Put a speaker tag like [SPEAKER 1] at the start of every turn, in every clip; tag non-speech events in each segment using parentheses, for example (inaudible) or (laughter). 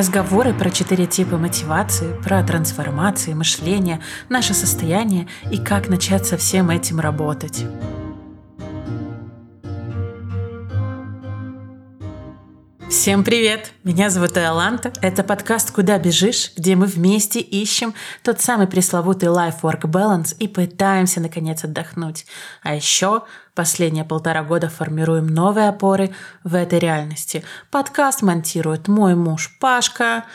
[SPEAKER 1] Разговоры про четыре типа мотивации, про трансформации, мышления, наше состояние и как начать со всем этим работать. Всем привет! Меня зовут Иоланта. Это подкаст «Куда бежишь?», где мы вместе ищем тот самый пресловутый life-work balance и пытаемся, наконец, отдохнуть. А еще последние полтора года формируем новые опоры в этой реальности. Подкаст монтирует мой муж Пашка.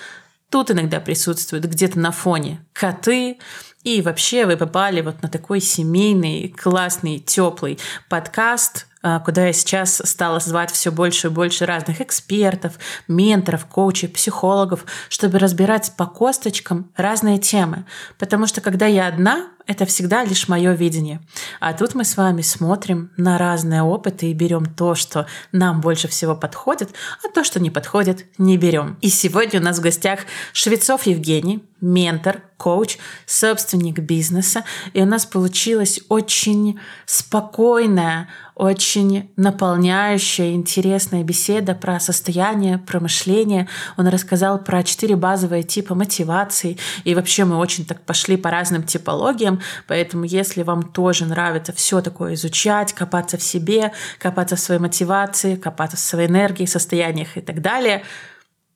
[SPEAKER 1] Тут иногда присутствуют где-то на фоне коты. И вообще вы попали вот на такой семейный, классный, теплый подкаст, куда я сейчас стала звать все больше и больше разных экспертов, менторов, коучей, психологов, чтобы разбирать по косточкам разные темы. Потому что когда я одна, это всегда лишь мое видение. А тут мы с вами смотрим на разные опыты и берем то, что нам больше всего подходит, а то, что не подходит, не берем. И сегодня у нас в гостях Швецов Евгений, ментор, коуч, собственник бизнеса. И у нас получилась очень спокойная, очень наполняющая, интересная беседа про состояние, про мышление. Он рассказал про четыре базовые типа мотивации. И вообще мы очень так пошли по разным типологиям. Поэтому если вам тоже нравится все такое изучать, копаться в себе, копаться в своей мотивации, копаться в своей энергии, состояниях и так далее,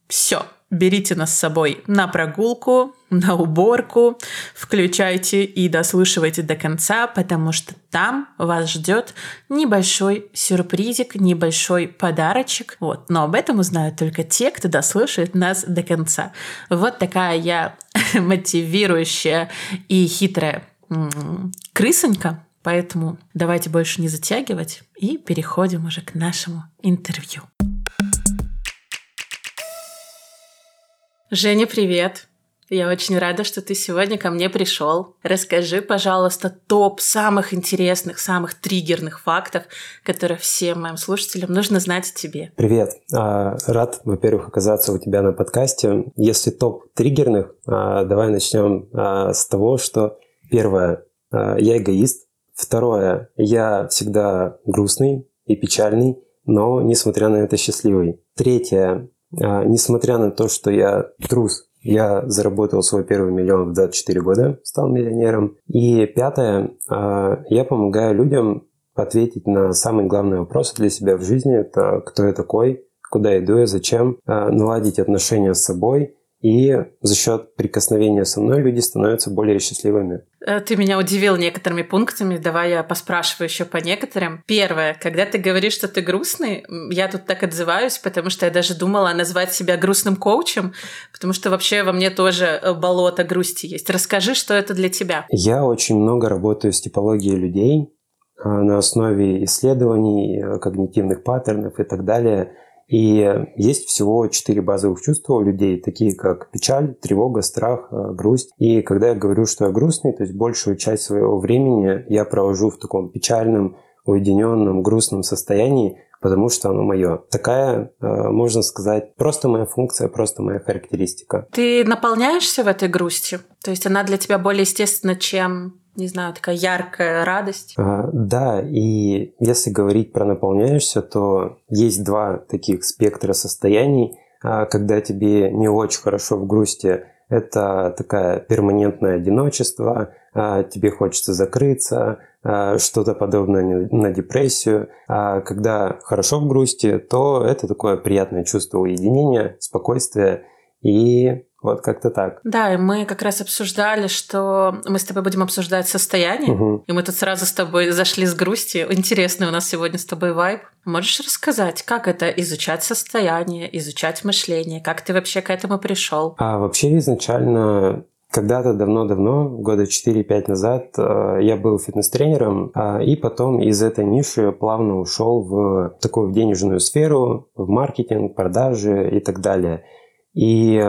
[SPEAKER 1] все, берите нас с собой на прогулку, на уборку, включайте и дослушивайте до конца, потому что там вас ждет небольшой сюрпризик, небольшой подарочек. Вот. Но об этом узнают только те, кто дослушает нас до конца. Вот такая я (laughs) мотивирующая и хитрая крысонька. Поэтому давайте больше не затягивать и переходим уже к нашему интервью. Женя, привет! Я очень рада, что ты сегодня ко мне пришел. Расскажи, пожалуйста, топ самых интересных, самых триггерных фактов, которые всем моим слушателям нужно знать о тебе.
[SPEAKER 2] Привет. А, рад, во-первых, оказаться у тебя на подкасте. Если топ триггерных, а, давай начнем а, с того, что первое, я эгоист. Второе, я всегда грустный и печальный, но, несмотря на это, счастливый. Третье, несмотря на то, что я трус, я заработал свой первый миллион в 24 года, стал миллионером. И пятое, а, я помогаю людям ответить на самый главный вопрос для себя в жизни. Это кто я такой, куда иду я, зачем, а, наладить отношения с собой и за счет прикосновения со мной люди становятся более счастливыми.
[SPEAKER 1] Э, ты меня удивил некоторыми пунктами, давай я поспрашиваю еще по некоторым. Первое, когда ты говоришь, что ты грустный, я тут так отзываюсь, потому что я даже думала назвать себя грустным коучем, потому что вообще во мне тоже э, болото грусти есть. Расскажи, что это для тебя.
[SPEAKER 2] Я очень много работаю с типологией людей э, на основе исследований, когнитивных паттернов и так далее – и есть всего четыре базовых чувства у людей, такие как печаль, тревога, страх, э, грусть. И когда я говорю, что я грустный, то есть большую часть своего времени я провожу в таком печальном, уединенном, грустном состоянии, потому что оно мое. Такая, э, можно сказать, просто моя функция, просто моя характеристика.
[SPEAKER 1] Ты наполняешься в этой грусти? То есть она для тебя более естественна, чем не знаю, такая яркая радость.
[SPEAKER 2] А, да, и если говорить про наполняешься, то есть два таких спектра состояний. А, когда тебе не очень хорошо в грусти, это такая перманентное одиночество, тебе хочется закрыться, а, что-то подобное на депрессию. А когда хорошо в грусти, то это такое приятное чувство уединения, спокойствия и вот как-то так.
[SPEAKER 1] Да, и мы как раз обсуждали, что мы с тобой будем обсуждать состояние, угу. и мы тут сразу с тобой зашли с грусти. Интересный у нас сегодня с тобой вайб. Можешь рассказать, как это изучать состояние, изучать мышление, как ты вообще к этому пришел?
[SPEAKER 2] А вообще изначально когда-то давно-давно, года 4-5 назад, э, я был фитнес-тренером, а, и потом из этой ниши плавно ушел в такую денежную сферу, в маркетинг, продажи и так далее. И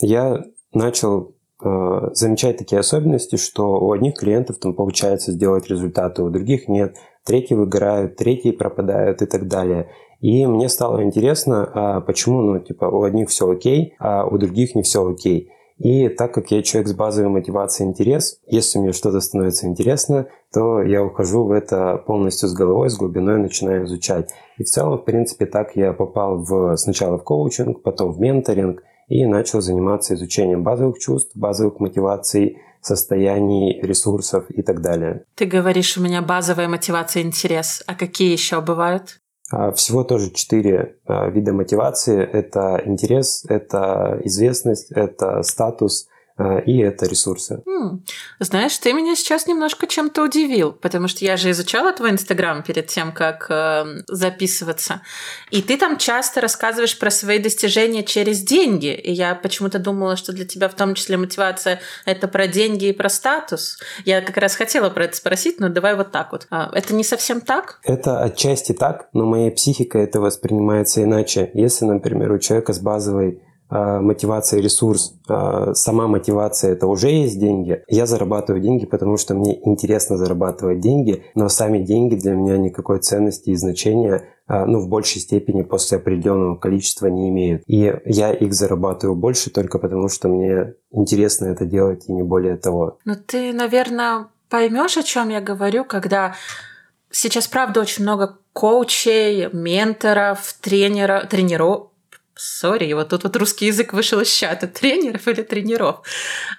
[SPEAKER 2] я начал э, замечать такие особенности, что у одних клиентов там получается сделать результаты, у других нет, третьи выгорают, третьи пропадают и так далее. И мне стало интересно, а почему, ну, типа, у одних все окей, а у других не все окей. И так как я человек с базовой мотивацией интерес, если мне что-то становится интересно, то я ухожу в это полностью с головой, с глубиной начинаю изучать. И в целом, в принципе, так я попал в, сначала в коучинг, потом в менторинг, и начал заниматься изучением базовых чувств, базовых мотиваций, состояний, ресурсов и так далее.
[SPEAKER 1] Ты говоришь, у меня базовая мотивация интерес. А какие еще бывают?
[SPEAKER 2] А, всего тоже четыре а, вида мотивации. Это интерес, это известность, это статус – и это ресурсы.
[SPEAKER 1] Хм. Знаешь, ты меня сейчас немножко чем-то удивил, потому что я же изучала твой Инстаграм перед тем, как э, записываться, и ты там часто рассказываешь про свои достижения через деньги, и я почему-то думала, что для тебя в том числе мотивация это про деньги и про статус. Я как раз хотела про это спросить, но давай вот так вот. А, это не совсем так?
[SPEAKER 2] Это отчасти так, но моей психикой это воспринимается иначе. Если, например, у человека с базовой мотивация и ресурс, а, сама мотивация это уже есть деньги. Я зарабатываю деньги, потому что мне интересно зарабатывать деньги, но сами деньги для меня никакой ценности и значения а, ну, в большей степени после определенного количества не имеют. И я их зарабатываю больше только потому, что мне интересно это делать и не более того.
[SPEAKER 1] Ну, ты, наверное, поймешь, о чем я говорю, когда сейчас, правда, очень много коучей, менторов, тренеров, тренеров, Сори, вот тут вот русский язык вышел из чата. (laughs) Тренеров или тренеров.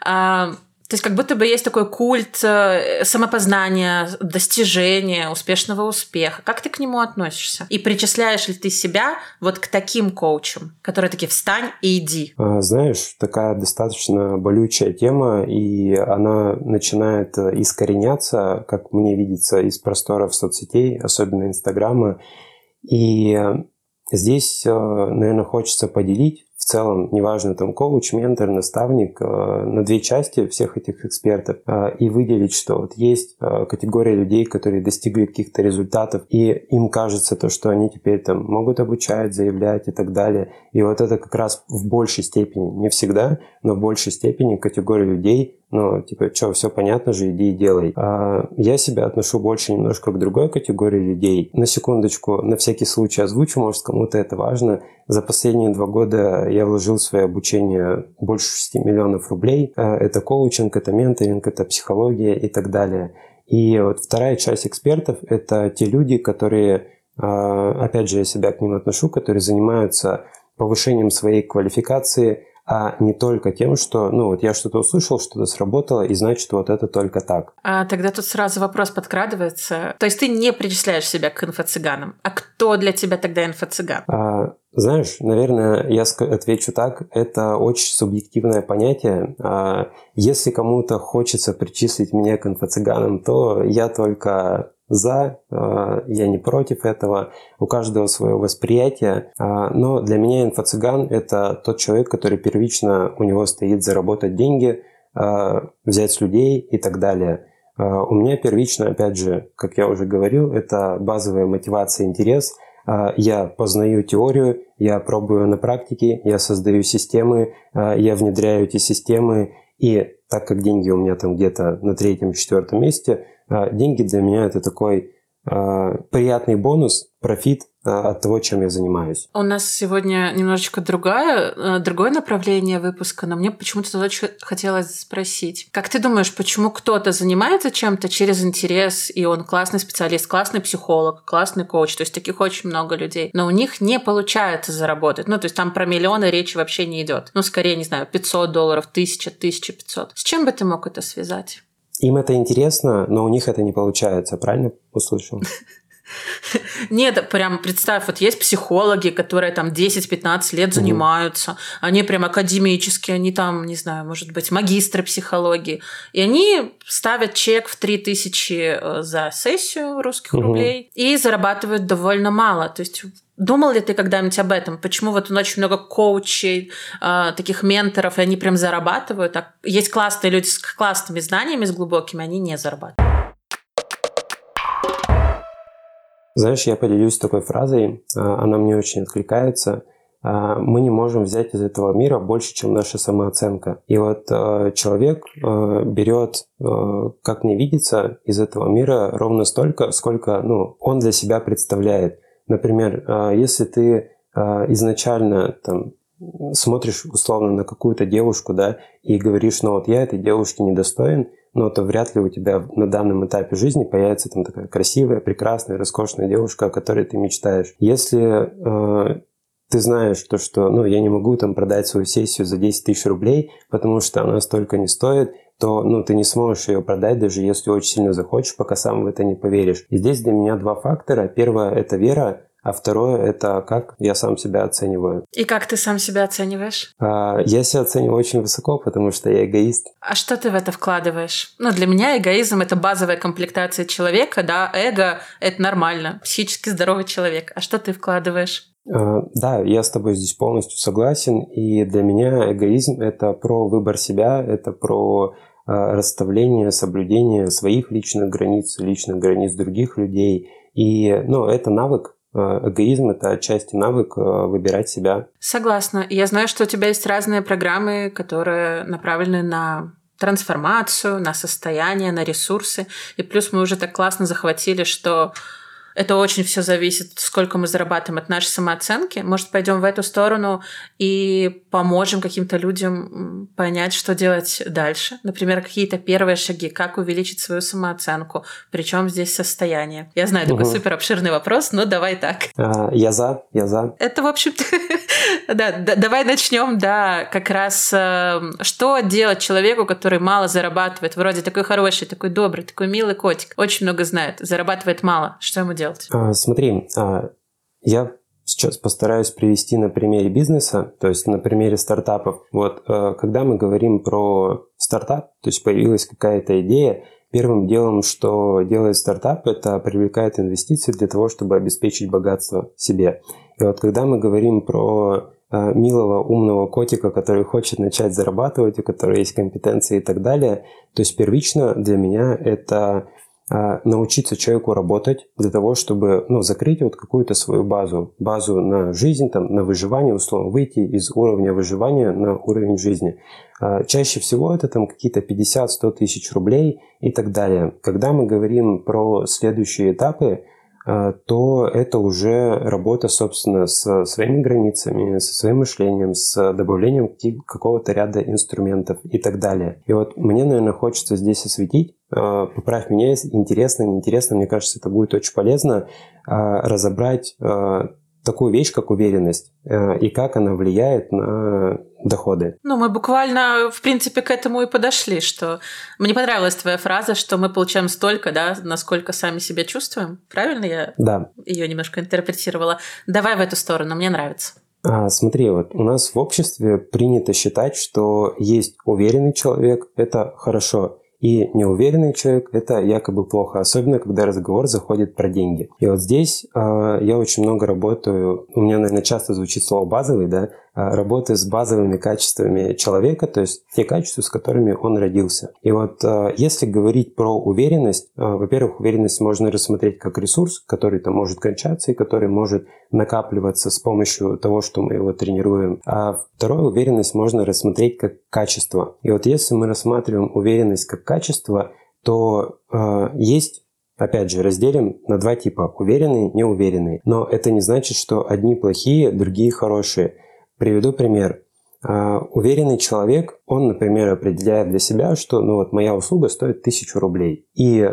[SPEAKER 1] А, то есть как будто бы есть такой культ э, самопознания, достижения, успешного успеха. Как ты к нему относишься? И причисляешь ли ты себя вот к таким коучам, которые такие «встань и иди»?
[SPEAKER 2] А, знаешь, такая достаточно болючая тема, и она начинает э, искореняться, как мне видится, из просторов соцсетей, особенно Инстаграма. И Здесь, э, наверное, хочется поделить в целом, неважно, там коуч, ментор, наставник, э, на две части всех этих экспертов э, и выделить, что вот есть категория людей, которые достигли каких-то результатов, и им кажется то, что они теперь там могут обучать, заявлять и так далее. И вот это как раз в большей степени, не всегда, но в большей степени категория людей, ну, типа, что, все понятно же, иди и делай. А я себя отношу больше немножко к другой категории людей. На секундочку, на всякий случай озвучу, может, кому-то это важно. За последние два года я вложил в свое обучение больше 6 миллионов рублей. А, это коучинг, это менторинг, это психология и так далее. И вот вторая часть экспертов – это те люди, которые, а, опять же, я себя к ним отношу, которые занимаются повышением своей квалификации – а не только тем, что, ну, вот я что-то услышал, что-то сработало, и значит, вот это только так.
[SPEAKER 1] А тогда тут сразу вопрос подкрадывается. То есть ты не причисляешь себя к инфо-цыганам. А кто для тебя тогда инфо-цыган?
[SPEAKER 2] А, знаешь, наверное, я отвечу так. Это очень субъективное понятие. А, если кому-то хочется причислить меня к инфо-цыганам, то я только за, э, я не против этого, у каждого свое восприятие, а, но для меня инфо-цыган – это тот человек, который первично у него стоит заработать деньги, а, взять с людей и так далее. А, у меня первично, опять же, как я уже говорил, это базовая мотивация, интерес. Я познаю теорию, я пробую на практике, я создаю системы, я внедряю эти системы, и так как деньги у меня там где-то на третьем-четвертом месте – деньги для меня это такой а, приятный бонус, профит а, от того, чем я занимаюсь.
[SPEAKER 1] У нас сегодня немножечко другое, другое направление выпуска, но мне почему-то очень хотелось спросить. Как ты думаешь, почему кто-то занимается чем-то через интерес, и он классный специалист, классный психолог, классный коуч, то есть таких очень много людей, но у них не получается заработать. Ну, то есть там про миллионы речи вообще не идет. Ну, скорее, не знаю, 500 долларов, 1000, 1500. С чем бы ты мог это связать?
[SPEAKER 2] Им это интересно, но у них это не получается, правильно услышал? (laughs) (laughs)
[SPEAKER 1] Нет, прям представь, вот есть психологи, которые там 10-15 лет занимаются, они прям академические, они там, не знаю, может быть, магистры психологии, и они ставят чек в 3000 э, за сессию русских рублей и зарабатывают довольно мало, то есть Думал ли ты когда-нибудь об этом? Почему вот очень много коучей, э, таких менторов, и они прям зарабатывают? А есть классные люди с классными знаниями, с глубокими, они не зарабатывают.
[SPEAKER 2] Знаешь, я поделюсь такой фразой, а, она мне очень откликается. А, мы не можем взять из этого мира больше, чем наша самооценка. И вот а, человек берет, как мне видится, из этого мира ровно столько, сколько ну, он для себя представляет. Например, если ты изначально там, смотришь условно на какую-то девушку, да, и говоришь, ну вот я этой девушке недостоин, но то вряд ли у тебя на данном этапе жизни появится там такая красивая, прекрасная, роскошная девушка, о которой ты мечтаешь. Если э, ты знаешь то, что ну, я не могу там продать свою сессию за 10 тысяч рублей, потому что она столько не стоит, то ну, ты не сможешь ее продать, даже если очень сильно захочешь, пока сам в это не поверишь. И здесь для меня два фактора. Первое – это вера, а второе – это как я сам себя оцениваю.
[SPEAKER 1] И как ты сам себя оцениваешь?
[SPEAKER 2] А, я себя оцениваю очень высоко, потому что я эгоист.
[SPEAKER 1] А что ты в это вкладываешь? Ну, для меня эгоизм – это базовая комплектация человека, да, эго – это нормально, психически здоровый человек. А что ты вкладываешь?
[SPEAKER 2] А, да, я с тобой здесь полностью согласен. И для меня эгоизм – это про выбор себя, это про а, расставление, соблюдение своих личных границ, личных границ других людей. И ну, это навык, эгоизм – это отчасти навык выбирать себя.
[SPEAKER 1] Согласна. Я знаю, что у тебя есть разные программы, которые направлены на трансформацию, на состояние, на ресурсы. И плюс мы уже так классно захватили, что это очень все зависит, сколько мы зарабатываем от нашей самооценки. Может, пойдем в эту сторону и поможем каким-то людям понять, что делать дальше. Например, какие-то первые шаги, как увеличить свою самооценку. Причем здесь состояние. Я знаю, такой угу. супер обширный вопрос, но давай так.
[SPEAKER 2] А, я за, я за.
[SPEAKER 1] Это, в общем-то, (laughs) да, давай начнем, да, как раз э, что делать человеку, который мало зарабатывает, вроде такой хороший, такой добрый, такой милый котик, очень много знает, зарабатывает мало. Что ему делать?
[SPEAKER 2] А, смотри, а, я сейчас постараюсь привести на примере бизнеса, то есть на примере стартапов. Вот, э, когда мы говорим про стартап, то есть появилась какая-то идея, первым делом, что делает стартап, это привлекает инвестиции для того, чтобы обеспечить богатство себе. И вот когда мы говорим про милого, умного котика, который хочет начать зарабатывать, у которого есть компетенции и так далее, то есть первично для меня это а, научиться человеку работать для того, чтобы ну, закрыть вот какую-то свою базу, базу на жизнь, там, на выживание, условно, выйти из уровня выживания на уровень жизни. А, чаще всего это там какие-то 50-100 тысяч рублей и так далее. Когда мы говорим про следующие этапы, а, то это уже работа, собственно, с своими границами, со своим мышлением, с добавлением какого-то ряда инструментов и так далее. И вот мне, наверное, хочется здесь осветить, а, поправь меня, интересно, неинтересно, мне кажется, это будет очень полезно а, разобрать такую вещь, как уверенность, и как она влияет на доходы.
[SPEAKER 1] Ну, мы буквально, в принципе, к этому и подошли, что мне понравилась твоя фраза, что мы получаем столько, да, насколько сами себя чувствуем. Правильно я
[SPEAKER 2] да.
[SPEAKER 1] ее немножко интерпретировала? Давай в эту сторону, мне нравится.
[SPEAKER 2] А, смотри, вот у нас в обществе принято считать, что есть уверенный человек, это хорошо, и неуверенный человек – это якобы плохо, особенно когда разговор заходит про деньги. И вот здесь э, я очень много работаю, у меня, наверное, часто звучит слово «базовый», да, а, работаю с базовыми качествами человека, то есть те качества, с которыми он родился. И вот э, если говорить про уверенность, э, во-первых, уверенность можно рассмотреть как ресурс, который там может кончаться и который может накапливаться с помощью того, что мы его тренируем. А второе, уверенность можно рассмотреть как качество. И вот если мы рассматриваем уверенность как качество, то э, есть Опять же, разделим на два типа – уверенные, неуверенные. Но это не значит, что одни плохие, другие хорошие. Приведу пример. Uh, уверенный человек, он, например, определяет для себя, что ну вот моя услуга стоит тысячу рублей. И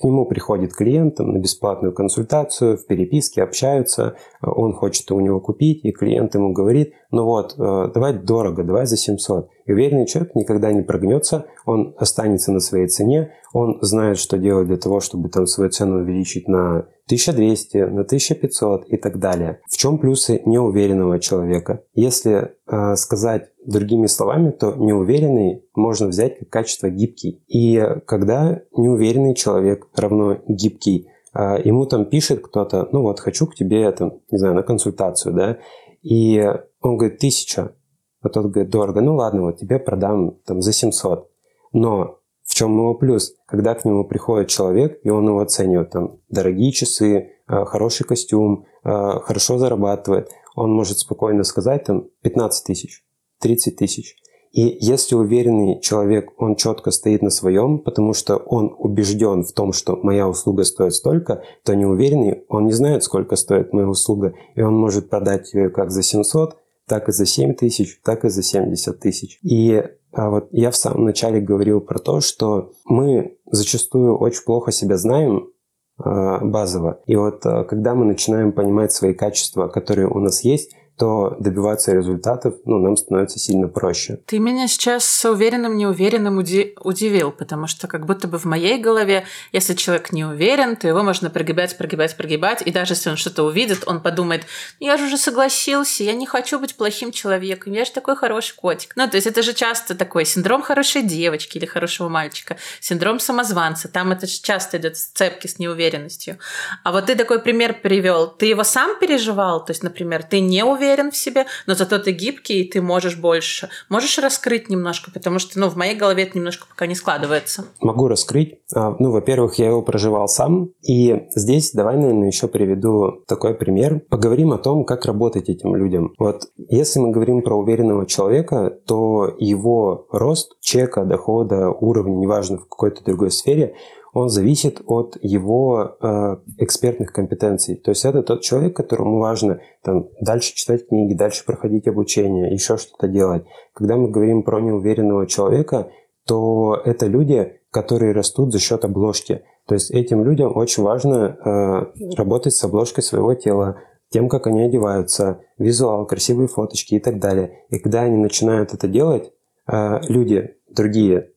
[SPEAKER 2] к нему приходит клиент там, на бесплатную консультацию, в переписке общаются, он хочет у него купить, и клиент ему говорит, ну вот, э, давай дорого, давай за 700. И уверенный человек никогда не прогнется, он останется на своей цене, он знает, что делать для того, чтобы там свою цену увеличить на 1200, на 1500 и так далее. В чем плюсы неуверенного человека? Если э, сказать другими словами, то неуверенный можно взять как качество гибкий. И когда неуверенный человек равно гибкий, э, ему там пишет кто-то, ну вот, хочу к тебе, там, не знаю, на консультацию, да, и он говорит, тысяча, а тот говорит, дорого, ну ладно, вот тебе продам там за 700. Но чем его плюс? Когда к нему приходит человек, и он его оценивает, там, дорогие часы, э, хороший костюм, э, хорошо зарабатывает, он может спокойно сказать, там, 15 тысяч, 30 тысяч. И если уверенный человек, он четко стоит на своем, потому что он убежден в том, что моя услуга стоит столько, то неуверенный, он не знает, сколько стоит моя услуга, и он может продать ее как за 700, так и за 7 тысяч, так и за 70 тысяч. И а вот я в самом начале говорил про то, что мы зачастую очень плохо себя знаем а, базово. И вот а, когда мы начинаем понимать свои качества, которые у нас есть, то добиваться результатов ну, нам становится сильно проще.
[SPEAKER 1] Ты меня сейчас уверенным, неуверенным уди- удивил, потому что как будто бы в моей голове, если человек не уверен, то его можно прогибать, прогибать, прогибать, и даже если он что-то увидит, он подумает, «Ну, я же уже согласился, я не хочу быть плохим человеком, я же такой хороший котик. Ну, то есть это же часто такой синдром хорошей девочки или хорошего мальчика, синдром самозванца, там это часто идет сцепки с неуверенностью. А вот ты такой пример привел, ты его сам переживал, то есть, например, ты не уверен, уверен в себе, но зато ты гибкий, и ты можешь больше. Можешь раскрыть немножко, потому что, ну, в моей голове это немножко пока не складывается.
[SPEAKER 2] Могу раскрыть. А, ну, во-первых, я его проживал сам, и здесь давай, наверное, еще приведу такой пример. Поговорим о том, как работать этим людям. Вот если мы говорим про уверенного человека, то его рост чека, дохода, уровня, неважно в какой-то другой сфере, он зависит от его э, экспертных компетенций. То есть это тот человек, которому важно там, дальше читать книги, дальше проходить обучение, еще что-то делать. Когда мы говорим про неуверенного человека, то это люди, которые растут за счет обложки. То есть этим людям очень важно э, работать с обложкой своего тела, тем, как они одеваются, визуал, красивые фоточки и так далее. И когда они начинают это делать, э, люди другие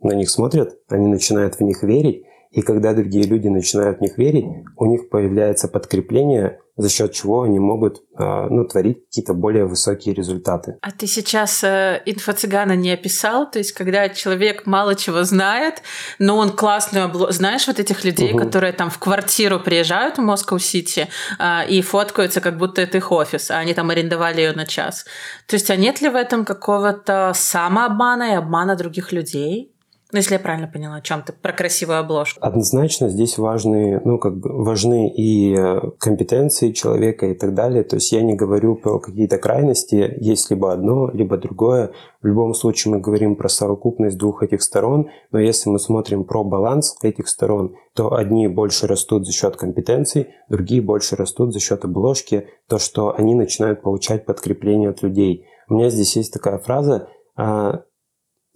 [SPEAKER 2] на них смотрят, они начинают в них верить, и когда другие люди начинают в них верить, у них появляется подкрепление, за счет чего они могут а, ну, творить какие-то более высокие результаты.
[SPEAKER 1] А ты сейчас э, инфо-цыгана не описал? То есть, когда человек мало чего знает, но он классную обло... Знаешь вот этих людей, угу. которые там в квартиру приезжают в Москва-Сити э, и фоткаются, как будто это их офис, а они там арендовали ее на час. То есть, а нет ли в этом какого-то самообмана и обмана других людей? Ну, если я правильно поняла, о чем ты про красивую обложку.
[SPEAKER 2] Однозначно здесь важны, ну, как бы важны и э, компетенции человека и так далее. То есть я не говорю про какие-то крайности, есть либо одно, либо другое. В любом случае мы говорим про совокупность двух этих сторон, но если мы смотрим про баланс этих сторон, то одни больше растут за счет компетенций, другие больше растут за счет обложки, то, что они начинают получать подкрепление от людей. У меня здесь есть такая фраза, а,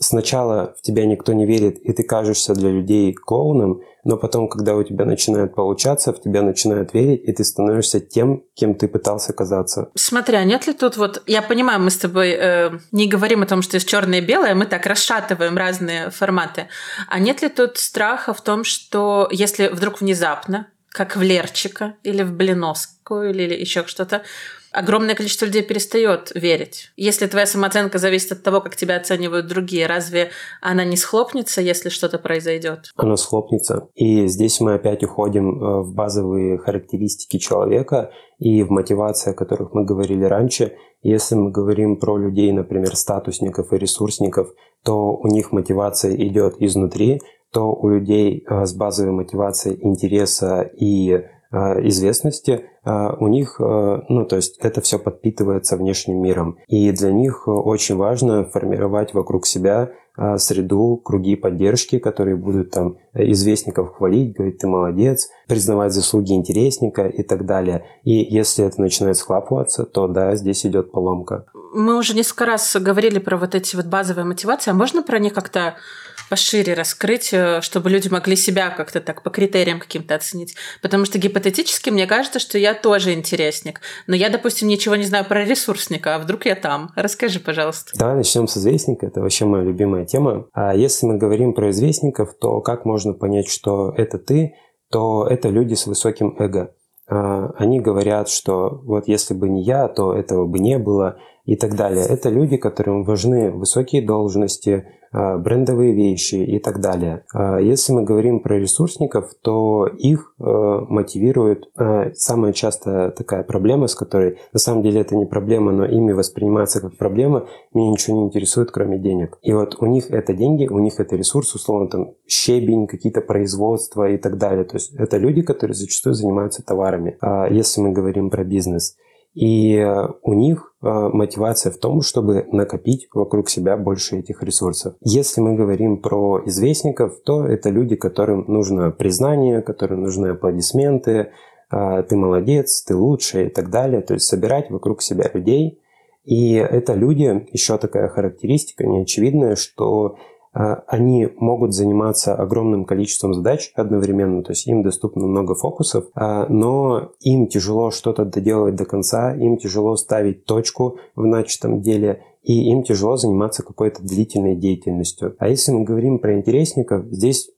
[SPEAKER 2] сначала в тебя никто не верит, и ты кажешься для людей клоуном, но потом, когда у тебя начинает получаться, в тебя начинают верить, и ты становишься тем, кем ты пытался казаться.
[SPEAKER 1] Смотри, а нет ли тут вот... Я понимаю, мы с тобой э, не говорим о том, что есть черное и белое, мы так расшатываем разные форматы. А нет ли тут страха в том, что если вдруг внезапно, как в Лерчика или в Блиновскую или еще что-то, огромное количество людей перестает верить. Если твоя самооценка зависит от того, как тебя оценивают другие, разве она не схлопнется, если что-то произойдет?
[SPEAKER 2] Она схлопнется. И здесь мы опять уходим э, в базовые характеристики человека и в мотивации, о которых мы говорили раньше. Если мы говорим про людей, например, статусников и ресурсников, то у них мотивация идет изнутри, то у людей э, с базовой мотивацией интереса и известности, э, у них, э, ну, то есть это все подпитывается внешним миром. И для них очень важно формировать вокруг себя среду, круги поддержки, которые будут там известников хвалить, говорить, ты молодец, признавать заслуги интересника и так далее. И если это начинает схлапываться, то да, здесь идет поломка.
[SPEAKER 1] Мы уже несколько раз говорили про вот эти вот базовые мотивации, а можно про них как-то пошире раскрыть, э, чтобы люди могли себя как-то так по критериям каким-то оценить. Потому что гипотетически мне кажется, что я тоже интересник. Но я, допустим, ничего не знаю про ресурсника, а вдруг я там? Расскажи, пожалуйста.
[SPEAKER 2] Давай начнем с известника. Это вообще моя любимая тема. А если мы говорим про известников, то как можно понять, что это ты? То это люди с высоким эго. А, они говорят, что вот если бы не я, то этого бы не было и так далее. Это люди, которым важны высокие должности, брендовые вещи и так далее. А, если мы говорим про ресурсников, то их а, мотивирует самая частая такая проблема, с которой на самом деле это не проблема, но ими воспринимается как проблема, меня ничего не интересует, кроме денег. И вот у них это деньги, у них это ресурс, условно там щебень, какие-то производства и так далее. То есть это люди, которые зачастую занимаются товарами, если мы говорим про бизнес. И э, у них э, мотивация в том, чтобы накопить вокруг себя больше этих ресурсов. Если мы говорим про известников, то это люди, которым нужно признание, которым нужны аплодисменты, э, ты молодец, ты лучший и так далее. То есть собирать вокруг себя людей. И это люди, еще такая характеристика неочевидная, что они могут заниматься огромным количеством задач одновременно, то есть им доступно много фокусов, но им тяжело что-то доделывать до конца, им тяжело ставить точку в начатом деле, и им тяжело заниматься какой-то длительной деятельностью. А если мы говорим про интересников, здесь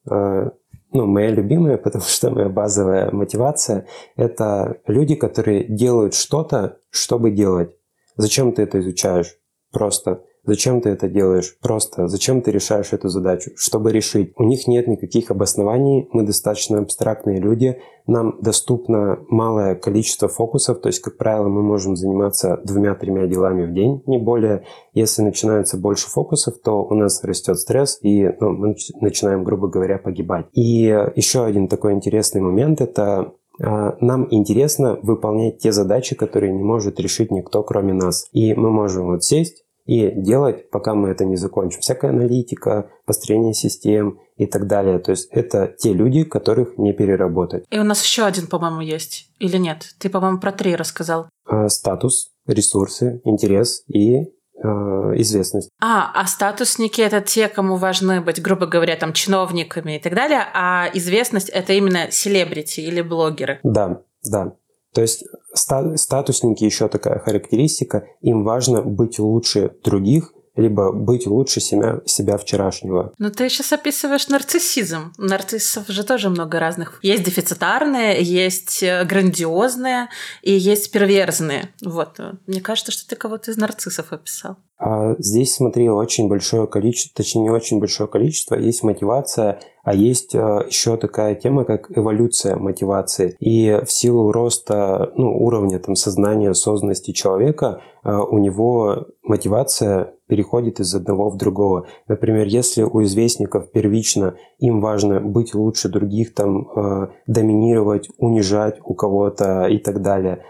[SPEAKER 2] ну, моя любимая, (laughs) потому что моя базовая мотивация – это люди, которые делают что-то, чтобы делать. Зачем ты это изучаешь? Просто. Зачем ты это делаешь? Просто. Зачем ты решаешь эту задачу? Чтобы решить. У них нет никаких обоснований, мы достаточно абстрактные люди, нам доступно малое количество фокусов, то есть, как правило, мы можем заниматься двумя-тремя делами в день, не более. Если начинается больше фокусов, то у нас растет стресс, и ну, мы начинаем, грубо говоря, погибать. И еще один такой интересный момент – это а, нам интересно выполнять те задачи, которые не может решить никто, кроме нас. И мы можем вот сесть, и делать, пока мы это не закончим. Всякая аналитика, построение систем и так далее. То есть это те люди, которых не переработать.
[SPEAKER 1] И у нас еще один, по-моему, есть. Или нет? Ты, по-моему, про три рассказал.
[SPEAKER 2] А, статус, ресурсы, интерес и э, известность.
[SPEAKER 1] А, а статусники это те, кому важны быть, грубо говоря, там чиновниками и так далее, а известность это именно селебрити или блогеры.
[SPEAKER 2] Да, да. То есть статусники еще такая характеристика, им важно быть лучше других, либо быть лучше себя, себя вчерашнего.
[SPEAKER 1] Ну, ты сейчас описываешь нарциссизм. Нарциссов же тоже много разных. Есть дефицитарные, есть э, грандиозные и есть перверзные. Вот. Мне кажется, что ты кого-то из нарциссов описал.
[SPEAKER 2] А здесь, смотри, очень большое количество, точнее, не очень большое количество, есть мотивация, а есть а, еще такая тема, как эволюция мотивации. И в силу роста ну, уровня там, сознания, осознанности человека, у него мотивация переходит из одного в другого. Например, если у известников первично им важно быть лучше других, там, а, доминировать, унижать у кого-то и так далее,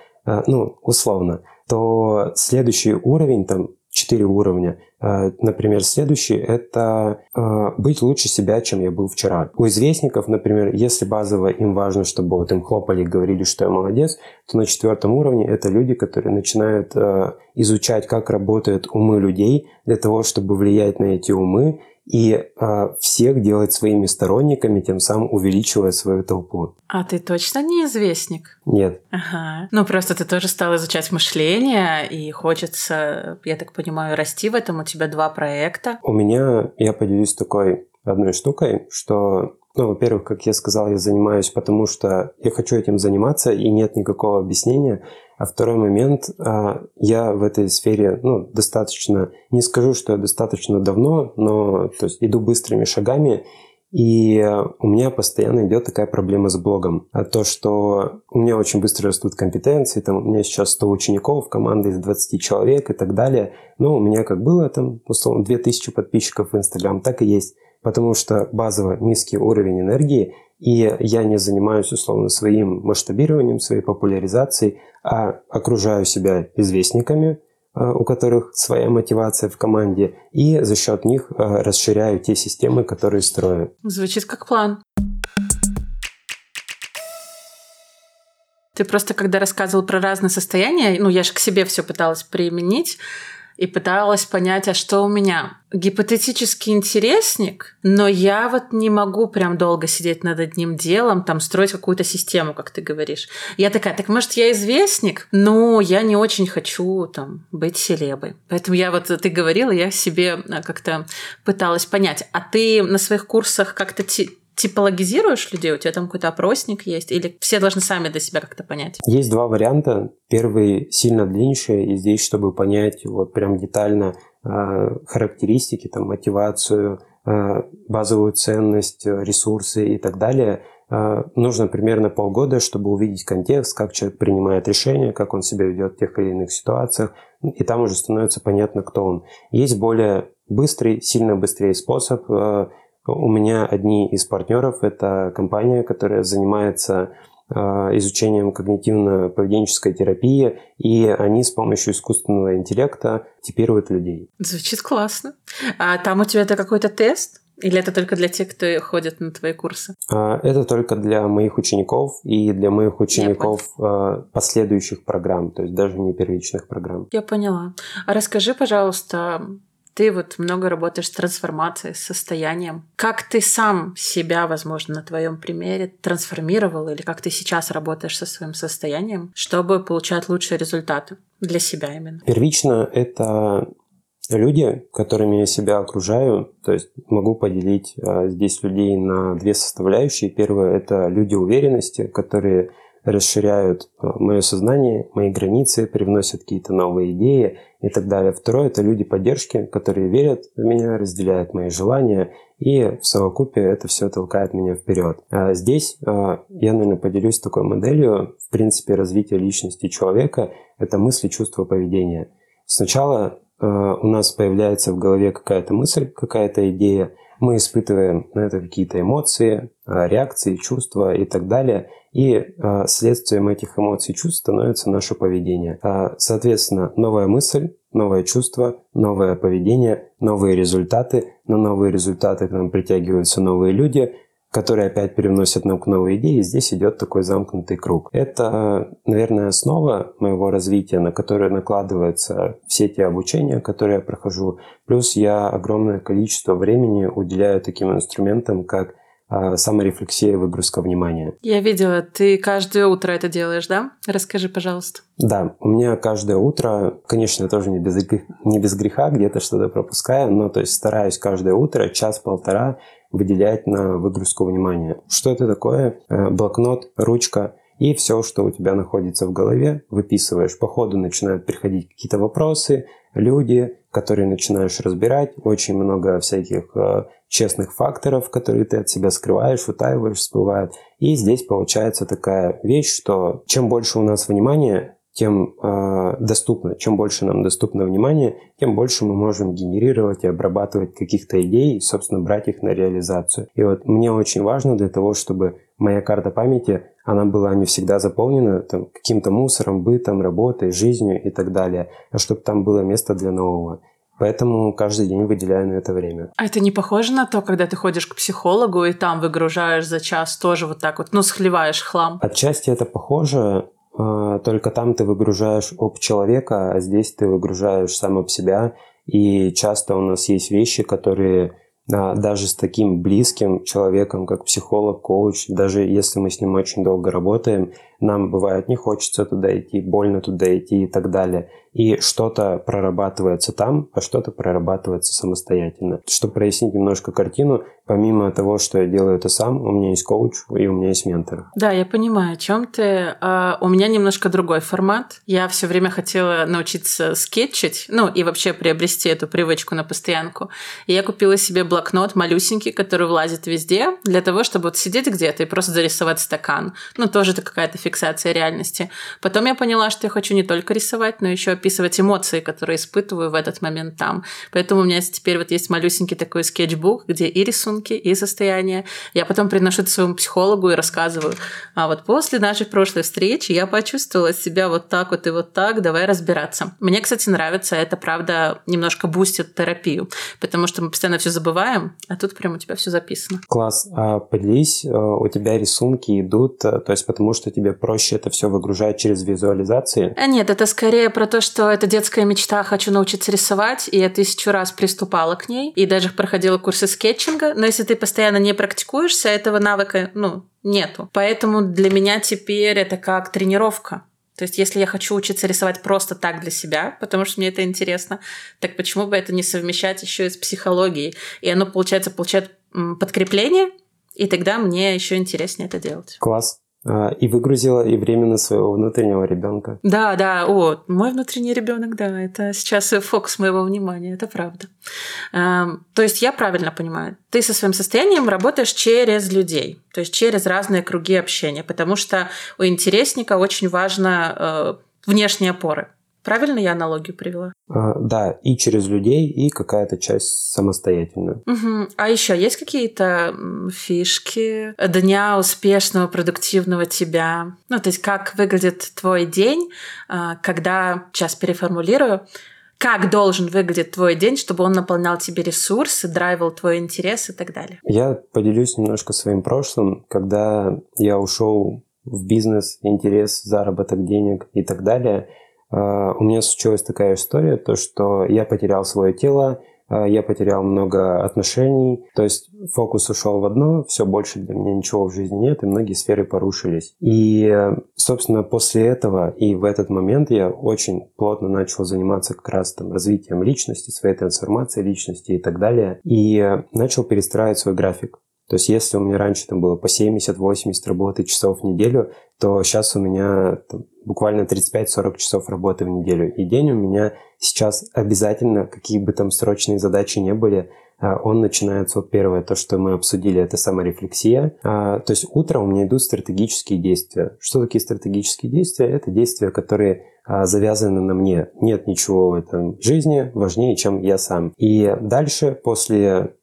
[SPEAKER 2] ну, условно, то следующий уровень, там, четыре уровня. Э, например, следующий – это э, быть лучше себя, чем я был вчера. У известников, например, если базово им важно, чтобы вот им хлопали и говорили, что я молодец, то на четвертом уровне это люди, которые начинают э, изучать, как работают умы людей для того, чтобы влиять на эти умы и э, всех делать своими сторонниками, тем самым увеличивая свою толпу.
[SPEAKER 1] А ты точно не известник?
[SPEAKER 2] Нет.
[SPEAKER 1] Ага. Ну, просто ты тоже стал изучать мышление, и хочется, я так понимаю, расти в этом. У тебя два проекта.
[SPEAKER 2] У меня, я поделюсь такой одной штукой, что ну, во-первых, как я сказал, я занимаюсь, потому что я хочу этим заниматься, и нет никакого объяснения. А второй момент, а, я в этой сфере, ну, достаточно, не скажу, что я достаточно давно, но, то есть, иду быстрыми шагами, и у меня постоянно идет такая проблема с блогом. А то, что у меня очень быстро растут компетенции, там у меня сейчас 100 учеников, команда из 20 человек и так далее. Но у меня как было там, условно, 2000 подписчиков в Инстаграм, так и есть. Потому что базово низкий уровень энергии, и я не занимаюсь, условно, своим масштабированием, своей популяризацией, а окружаю себя известниками, э, у которых своя мотивация в команде, и за счет них э, расширяю те системы, которые строю.
[SPEAKER 1] Звучит как план. Ты просто, когда рассказывал про разные состояния, ну, я же к себе все пыталась применить, и пыталась понять, а что у меня. Гипотетический интересник, но я вот не могу прям долго сидеть над одним делом, там строить какую-то систему, как ты говоришь. Я такая, так может я известник, но я не очень хочу там быть селебой. Поэтому я вот, ты говорила, я себе э, как-то пыталась понять. А ты на своих курсах как-то типологизируешь людей? У тебя там какой-то опросник есть? Или все должны сами для себя как-то понять?
[SPEAKER 2] Есть два варианта. Первый сильно длиннее, и здесь, чтобы понять вот прям детально э, характеристики, там, мотивацию, э, базовую ценность, ресурсы и так далее, э, нужно примерно полгода, чтобы увидеть контекст, как человек принимает решения, как он себя ведет в тех или иных ситуациях, и там уже становится понятно, кто он. Есть более быстрый, сильно быстрее способ у меня одни из партнеров – это компания, которая занимается а, изучением когнитивно-поведенческой терапии, и они с помощью искусственного интеллекта типируют людей.
[SPEAKER 1] Звучит классно. А там у тебя это какой-то тест? Или это только для тех, кто ходит на твои курсы?
[SPEAKER 2] А, это только для моих учеников и для моих учеников а, последующих программ, то есть даже не первичных программ.
[SPEAKER 1] Я поняла. А расскажи, пожалуйста, Ты вот много работаешь с трансформацией, с состоянием. Как ты сам себя, возможно, на твоем примере трансформировал или как ты сейчас работаешь со своим состоянием, чтобы получать лучшие результаты для себя именно?
[SPEAKER 2] Первично это люди, которыми я себя окружаю, то есть могу поделить а, здесь людей на две составляющие. Первое – это люди уверенности, которые расширяют а, мое сознание, мои границы, привносят какие-то новые идеи и так далее. Второе – это люди поддержки, которые верят в меня, разделяют мои желания, и в совокупе это все толкает меня вперед. А здесь а, я, наверное, поделюсь такой моделью, в принципе, развития личности человека – это мысли, чувства, поведения. Сначала а, у нас появляется в голове какая-то мысль, какая-то идея, мы испытываем на это какие-то эмоции, а, реакции, чувства и так далее. И а, следствием этих эмоций и чувств становится наше поведение. Соответственно, новая мысль, новое чувство, новое поведение, новые результаты. На новые результаты к нам притягиваются новые люди, которые опять переносят нам к новые идеи, и здесь идет такой замкнутый круг. Это, наверное, основа моего развития, на которую накладываются все те обучения, которые я прохожу. Плюс я огромное количество времени уделяю таким инструментам, как а, саморефлексия и выгрузка внимания.
[SPEAKER 1] Я видела, ты каждое утро это делаешь, да? Расскажи, пожалуйста.
[SPEAKER 2] Да, у меня каждое утро, конечно, тоже не без, не без греха, где-то что-то пропускаю, но то есть стараюсь каждое утро час-полтора выделять на выгрузку внимания. Что это такое? Э, блокнот, ручка и все, что у тебя находится в голове, выписываешь. По ходу начинают приходить какие-то вопросы, люди, которые начинаешь разбирать. Очень много всяких э, честных факторов, которые ты от себя скрываешь, утаиваешь, всплывают. И здесь получается такая вещь, что чем больше у нас внимания, тем э, доступно, чем больше нам доступно внимание, тем больше мы можем генерировать и обрабатывать каких-то идей и, собственно, брать их на реализацию. И вот мне очень важно для того, чтобы моя карта памяти, она была не всегда заполнена там, каким-то мусором, бытом, работой, жизнью и так далее, а чтобы там было место для нового. Поэтому каждый день выделяю на это время.
[SPEAKER 1] А это не похоже на то, когда ты ходишь к психологу и там выгружаешь за час тоже вот так вот, ну, схлеваешь хлам?
[SPEAKER 2] Отчасти это похоже, а, только там ты выгружаешь об человека, а здесь ты выгружаешь сам об себя. И часто у нас есть вещи, которые а, даже с таким близким человеком, как психолог, коуч, даже если мы с ним очень долго работаем, нам бывает не хочется туда идти, больно туда идти и так далее. И что-то прорабатывается там, а что-то прорабатывается самостоятельно. Чтобы прояснить немножко картину, помимо того, что я делаю это сам, у меня есть коуч и у меня есть ментор.
[SPEAKER 1] Да, я понимаю, о чем ты. А, у меня немножко другой формат. Я все время хотела научиться скетчить, ну и вообще приобрести эту привычку на постоянку. И я купила себе блокнот малюсенький, который влазит везде, для того, чтобы вот сидеть где-то и просто зарисовать стакан. Ну, тоже это какая-то фиксация реальности. Потом я поняла, что я хочу не только рисовать, но еще описывать эмоции, которые испытываю в этот момент там. Поэтому у меня теперь вот есть малюсенький такой скетчбук, где и рисунки, и состояние. Я потом приношу это своему психологу и рассказываю. А вот после нашей прошлой встречи я почувствовала себя вот так вот и вот так, давай разбираться. Мне, кстати, нравится, это правда немножко бустит терапию, потому что мы постоянно все забываем, а тут прям у тебя все записано.
[SPEAKER 2] Класс. А поделись, э, у тебя рисунки идут, э, то есть потому что тебе проще это все выгружать через визуализации?
[SPEAKER 1] А нет, это скорее про то, что это детская мечта, хочу научиться рисовать, и я тысячу раз приступала к ней, и даже проходила курсы скетчинга, но если ты постоянно не практикуешься, этого навыка, ну, нету. Поэтому для меня теперь это как тренировка. То есть, если я хочу учиться рисовать просто так для себя, потому что мне это интересно, так почему бы это не совмещать еще и с психологией? И оно, получается, получает подкрепление, и тогда мне еще интереснее это делать.
[SPEAKER 2] Класс. А, и выгрузила и временно своего внутреннего ребенка.
[SPEAKER 1] Да, да, о, мой внутренний ребенок, да, это сейчас фокус моего внимания, это правда. Эм, то есть я правильно понимаю, ты со своим состоянием работаешь через людей, то есть через разные круги общения, потому что у интересника очень важна э, внешние опоры. Правильно я аналогию привела?
[SPEAKER 2] А, да, и через людей, и какая-то часть самостоятельно.
[SPEAKER 1] Угу. А еще есть какие-то фишки дня успешного, продуктивного тебя? Ну, то есть как выглядит твой день, а, когда, сейчас переформулирую, как должен выглядеть твой день, чтобы он наполнял тебе ресурсы, драйвил твой интерес и так далее?
[SPEAKER 2] Я поделюсь немножко своим прошлым, когда я ушел в бизнес, интерес, заработок денег и так далее – у меня случилась такая история, то что я потерял свое тело, а, я потерял много отношений, то есть фокус ушел в одно, все больше для меня ничего в жизни нет, и многие сферы порушились. И, собственно, после этого и в этот момент я очень плотно начал заниматься как раз там развитием личности, своей трансформацией личности и так далее, и начал перестраивать свой график. То есть если у меня раньше там было по 70-80 работы часов в неделю, то сейчас у меня там, буквально 35-40 часов работы в неделю. И день у меня сейчас обязательно, какие бы там срочные задачи не были, а, он начинается вот первое, то, что мы обсудили, это саморефлексия. А, то есть утром у меня идут стратегические действия. Что такие стратегические действия? Это действия, которые а, завязаны на мне. Нет ничего в этом жизни важнее, чем я сам. И дальше, после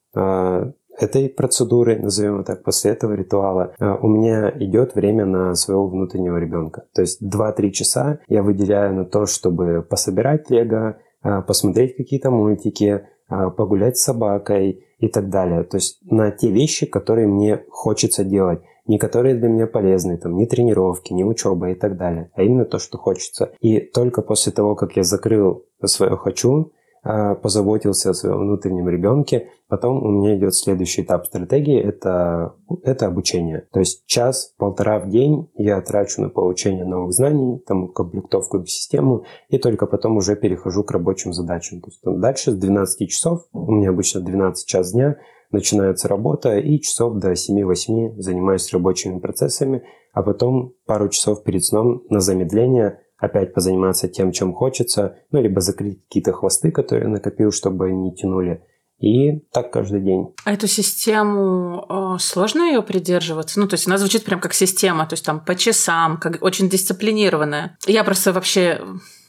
[SPEAKER 2] этой процедуры, назовем так, после этого ритуала, э, у меня идет время на своего внутреннего ребенка. То есть 2-3 часа я выделяю на то, чтобы пособирать лего, э, посмотреть какие-то мультики, э, погулять с собакой и так далее. То есть на те вещи, которые мне хочется делать не которые для меня полезны, там, не тренировки, не учеба и так далее, а именно то, что хочется. И только после того, как я закрыл свое «хочу», позаботился о своем внутреннем ребенке. Потом у меня идет следующий этап стратегии, это, это обучение. То есть час-полтора в день я трачу на получение новых знаний, там, комплектовку в систему, и только потом уже перехожу к рабочим задачам. То есть там, дальше с 12 часов, у меня обычно 12 час дня, начинается работа, и часов до 7-8 занимаюсь рабочими процессами, а потом пару часов перед сном на замедление – опять позаниматься тем, чем хочется, ну, либо закрыть какие-то хвосты, которые накопил, чтобы они не тянули. И так каждый день.
[SPEAKER 1] А эту систему э, сложно ее придерживаться? Ну, то есть она звучит прям как система, то есть там по часам, как очень дисциплинированная. Я просто вообще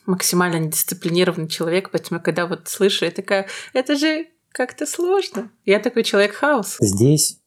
[SPEAKER 1] максимально недисциплинированный человек, поэтому когда вот слышу, я такая, это же как-то сложно. Я такой человек хаос.
[SPEAKER 2] Здесь,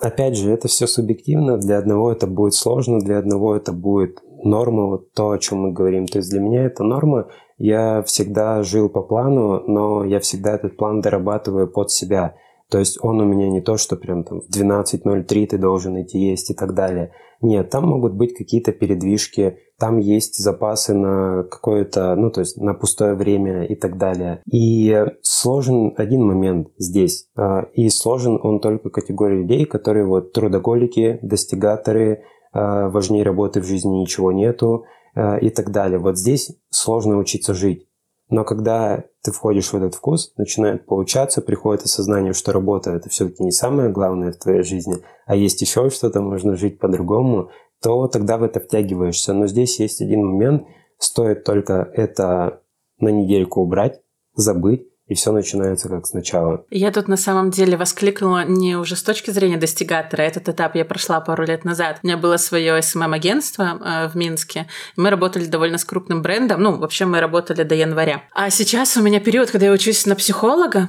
[SPEAKER 2] опять же, это все субъективно. Для одного это будет сложно, для одного это будет норма, вот то, о чем мы говорим. То есть для меня это норма. Я всегда жил по плану, но я всегда этот план дорабатываю под себя. То есть он у меня не то, что прям там в 12.03 ты должен идти есть и так далее. Нет, там могут быть какие-то передвижки, там есть запасы на какое-то, ну то есть на пустое время и так далее. И сложен один момент здесь. А, и сложен он только категории людей, которые вот трудоголики, достигаторы, важнее работы в жизни ничего нету э, и так далее. Вот здесь сложно учиться жить. Но когда ты входишь в этот вкус, начинает получаться, приходит осознание, что работа это все-таки не самое главное в твоей жизни, а есть еще что-то, можно жить по-другому, то тогда в это втягиваешься. Но здесь есть один момент, стоит только это на недельку убрать, забыть, и все начинается как сначала.
[SPEAKER 1] Я тут на самом деле воскликнула не уже с точки зрения достигатора. Этот этап я прошла пару лет назад. У меня было свое SMM-агентство эм э, в Минске. Мы работали довольно с крупным брендом. Ну, вообще мы работали до января. А сейчас у меня период, когда я учусь на психолога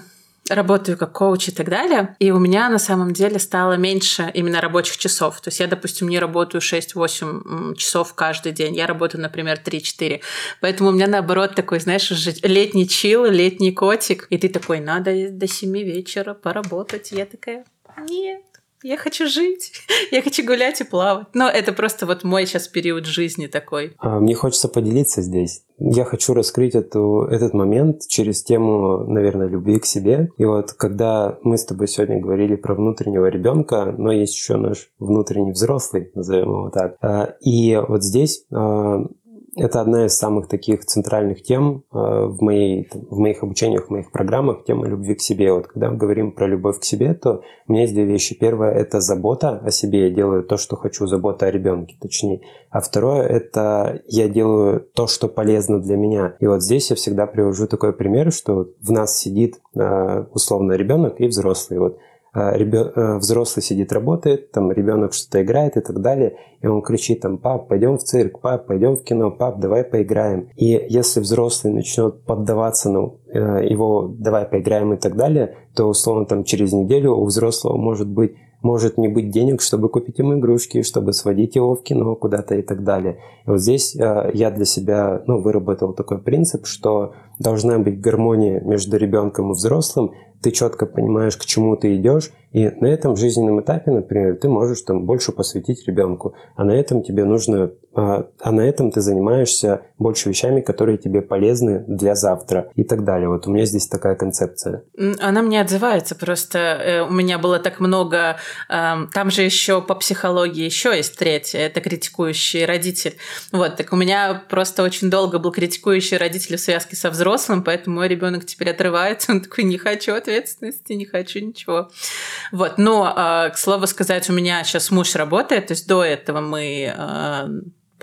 [SPEAKER 1] работаю как коуч и так далее, и у меня на самом деле стало меньше именно рабочих часов. То есть я, допустим, не работаю 6-8 часов каждый день, я работаю, например, 3-4. Поэтому у меня наоборот такой, знаешь, летний чил, летний котик, и ты такой, надо до 7 вечера поработать. Я такая, нет, я хочу жить, (laughs) я хочу гулять и плавать. Но это просто вот мой сейчас период жизни такой.
[SPEAKER 2] А, мне хочется поделиться здесь. Я хочу раскрыть эту, этот момент через тему, наверное, любви к себе. И вот когда мы с тобой сегодня говорили про внутреннего ребенка, но есть еще наш внутренний взрослый, назовем его так. А, и вот здесь а, это одна из самых таких центральных тем э, в, моей, в моих обучениях, в моих программах, тема любви к себе. Вот когда мы говорим про любовь к себе, то у меня есть две вещи. Первое – это забота о себе, я делаю то, что хочу, забота о ребенке, точнее. А второе – это я делаю то, что полезно для меня. И вот здесь я всегда привожу такой пример, что в нас сидит э, условно ребенок и взрослый. Вот ребен... Э, взрослый сидит, работает, там ребенок что-то играет и так далее, и он кричит там, пап, пойдем в цирк, пап, пойдем в кино, пап, давай поиграем. И если взрослый начнет поддаваться на э, его давай поиграем и так далее, то условно там через неделю у взрослого может быть может не быть денег, чтобы купить ему игрушки, чтобы сводить его в кино куда-то и так далее. И вот здесь э, я для себя ну, выработал такой принцип, что должна быть гармония между ребенком и взрослым, ты четко понимаешь, к чему ты идешь, И на этом жизненном этапе, например, ты можешь там больше посвятить ребенку, а на этом тебе нужно, а, а на этом ты занимаешься больше вещами, которые тебе полезны для завтра и так далее. Вот у меня здесь такая концепция.
[SPEAKER 1] Она мне отзывается просто. Э, у меня было так много. Там же еще по психологии еще есть третье. Это критикующий родитель. Вот, так у меня просто очень долго был критикующий родитель в связке со взрослым, поэтому мой ребенок теперь отрывается. Он такой, не хочу ответственности, не хочу ничего. Вот, но, а, к слову сказать, у меня сейчас муж работает, то есть до этого мы а,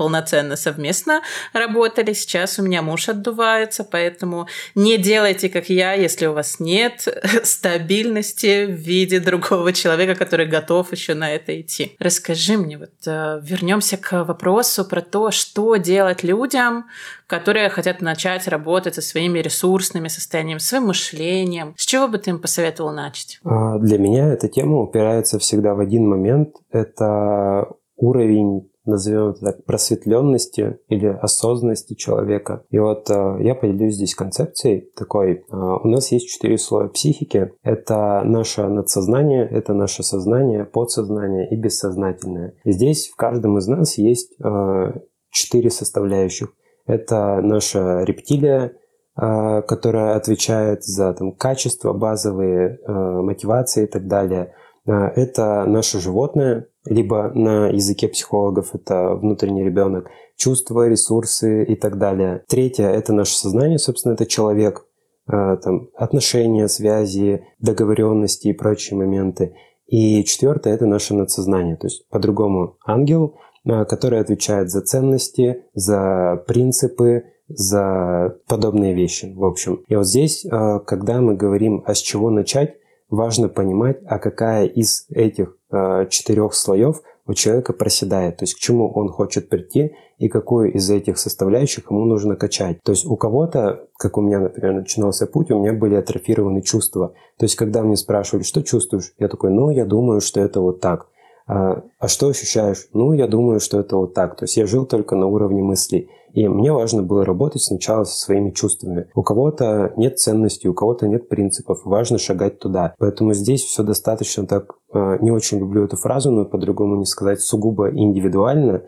[SPEAKER 1] полноценно совместно работали. Сейчас у меня муж отдувается, поэтому не делайте, как я, если у вас нет (laughs) стабильности в виде другого человека, который готов еще на это идти. Расскажи мне, вот э, вернемся к вопросу про то, что делать людям, которые хотят начать работать со своими ресурсными состояниями, своим мышлением. С чего бы ты им посоветовал начать?
[SPEAKER 2] А, для меня эта тема упирается всегда в один момент. Это уровень назовем это так, просветленности или осознанности человека. И вот э, я поделюсь здесь концепцией такой. Э, у нас есть четыре слоя психики. Это наше надсознание, это наше сознание, подсознание и бессознательное. И здесь в каждом из нас есть э, четыре составляющих. Это наша рептилия, которая отвечает за там, качество, базовые э, мотивации и так далее. Э, это наше животное, либо на языке психологов это внутренний ребенок, чувства, ресурсы и так далее. Третье – это наше сознание, собственно, это человек, э, там, отношения, связи, договоренности и прочие моменты. И четвертое – это наше надсознание, то есть по-другому ангел, э, который отвечает за ценности, за принципы, за подобные вещи, в общем. И вот здесь, когда мы говорим, а с чего начать, важно понимать, а какая из этих э, четырех слоев у человека проседает, то есть к чему он хочет прийти и какую из этих составляющих ему нужно качать. То есть у кого-то, как у меня, например, начинался путь, у меня были атрофированы чувства. То есть когда мне спрашивали, что чувствуешь, я такой, ну, я думаю, что это вот так. А, а что ощущаешь? Ну, я думаю, что это вот так. То есть я жил только на уровне мыслей. И мне важно было работать сначала со своими чувствами. У кого-то нет ценностей, у кого-то нет принципов, важно шагать туда. Поэтому здесь все достаточно так, э, не очень люблю эту фразу, но по-другому не сказать, сугубо индивидуально.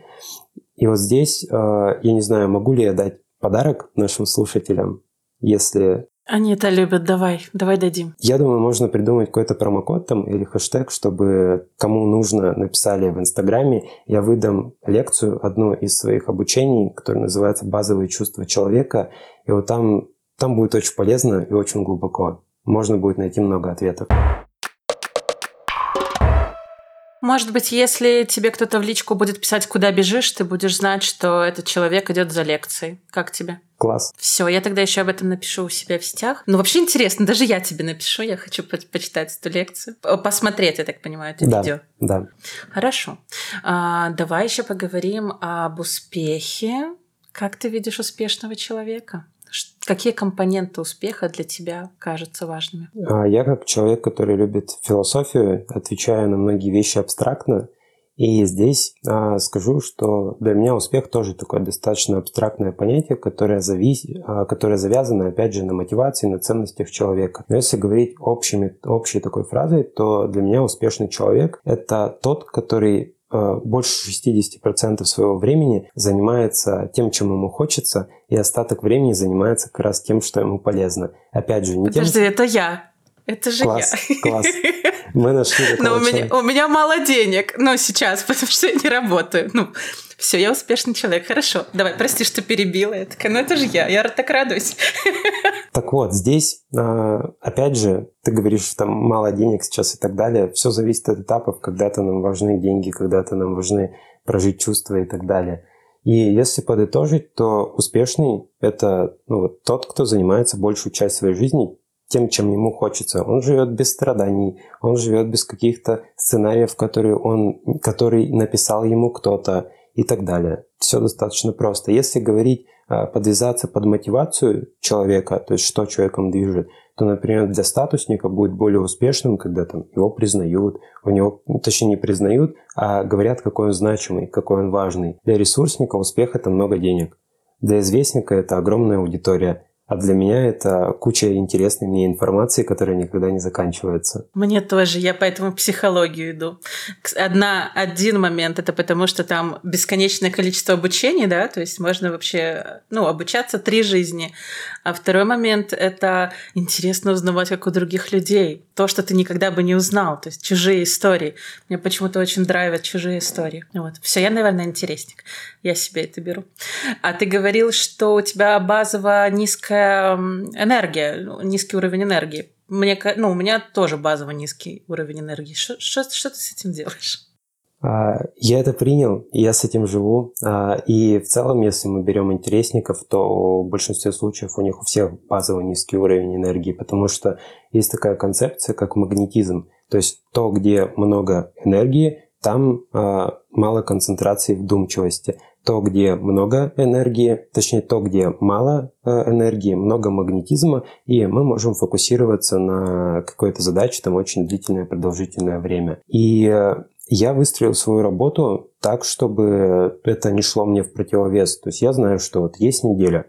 [SPEAKER 2] И вот здесь, э, я не знаю, могу ли я дать подарок нашим слушателям, если
[SPEAKER 1] они это любят, давай, давай дадим.
[SPEAKER 2] Я думаю, можно придумать какой-то промокод там или хэштег, чтобы кому нужно, написали в Инстаграме. Я выдам лекцию, одну из своих обучений, которая называется «Базовые чувства человека». И вот там, там будет очень полезно и очень глубоко. Можно будет найти много ответов.
[SPEAKER 1] Может быть, если тебе кто-то в личку будет писать, куда бежишь, ты будешь знать, что этот человек идет за лекцией. Как тебе?
[SPEAKER 2] Класс.
[SPEAKER 1] Все, я тогда еще об этом напишу у себя в сетях. Ну, вообще интересно, даже я тебе напишу, я хочу по почитать эту лекцию. Посмотреть, я так понимаю, это
[SPEAKER 2] да,
[SPEAKER 1] видео.
[SPEAKER 2] Да.
[SPEAKER 1] Хорошо. А, давай еще поговорим об успехе. Как ты видишь успешного человека? Какие компоненты успеха для тебя кажутся важными?
[SPEAKER 2] А, я как человек, который любит философию, отвечаю на многие вещи абстрактно. И здесь а, скажу, что для меня успех тоже такое достаточно абстрактное понятие, которое, завис... а, которое завязано, опять же, на мотивации, на ценностях человека. Но если говорить общими, общей такой фразой, то для меня успешный человек – это тот, который больше 60% своего времени занимается тем, чем ему хочется, и остаток времени занимается как раз тем, что ему полезно. Опять же, не
[SPEAKER 1] Подожди,
[SPEAKER 2] тем...
[SPEAKER 1] это я. Это же
[SPEAKER 2] класс,
[SPEAKER 1] я.
[SPEAKER 2] Класс, (laughs) Мы нашли
[SPEAKER 1] Но у меня, у меня мало денег, но сейчас, (laughs) потому что я не работаю. Ну, все, я успешный человек, хорошо. Давай, прости, что перебила. Я такая, ну это же я, я так радуюсь. (laughs)
[SPEAKER 2] Так вот, здесь, а, опять же, ты говоришь, там мало денег сейчас и так далее. Все зависит от этапов. Когда-то нам важны деньги, когда-то нам важны прожить чувства и так далее. И если подытожить, то успешный – это ну, вот, тот, кто занимается большую часть своей жизни тем, чем ему хочется. Он живет без страданий, он живет без каких-то сценариев, которые, он, который написал ему кто-то и так далее. Все достаточно просто. Если говорить, подвязаться под мотивацию человека, то есть что человеком движет, то, например, для статусника будет более успешным, когда там его признают, у него, ну, точнее, не признают, а говорят, какой он значимый, какой он важный. Для ресурсника успех – это много денег. Для известника это огромная аудитория. А для меня это куча интересной мне информации, которая никогда не заканчивается.
[SPEAKER 1] Мне тоже, я поэтому психологию иду. Одна, один момент это потому, что там бесконечное количество обучений, да, то есть можно вообще, ну, обучаться три жизни. А второй момент это интересно узнавать, как у других людей. То, что ты никогда бы не узнал, то есть чужие истории. Мне почему-то очень нравятся чужие истории. Вот. Все, я, наверное, интересник. Я себе это беру. А ты говорил, что у тебя базово низкая энергия, ну, низкий уровень энергии. Мне, ну, у меня тоже базово низкий уровень энергии. Что, что, ты с этим делаешь?
[SPEAKER 2] А, я это принял, я с этим живу. А, и в целом, если мы берем интересников, то в большинстве случаев у них у всех базово низкий уровень энергии, потому что есть такая концепция, как магнетизм. То есть то, где много энергии, там а, мало концентрации вдумчивости то, где много энергии, точнее то, где мало э, энергии, много магнетизма, и мы можем фокусироваться на какой-то задаче там очень длительное продолжительное время. И э, я выстроил свою работу так, чтобы это не шло мне в противовес. То есть я знаю, что вот есть неделя,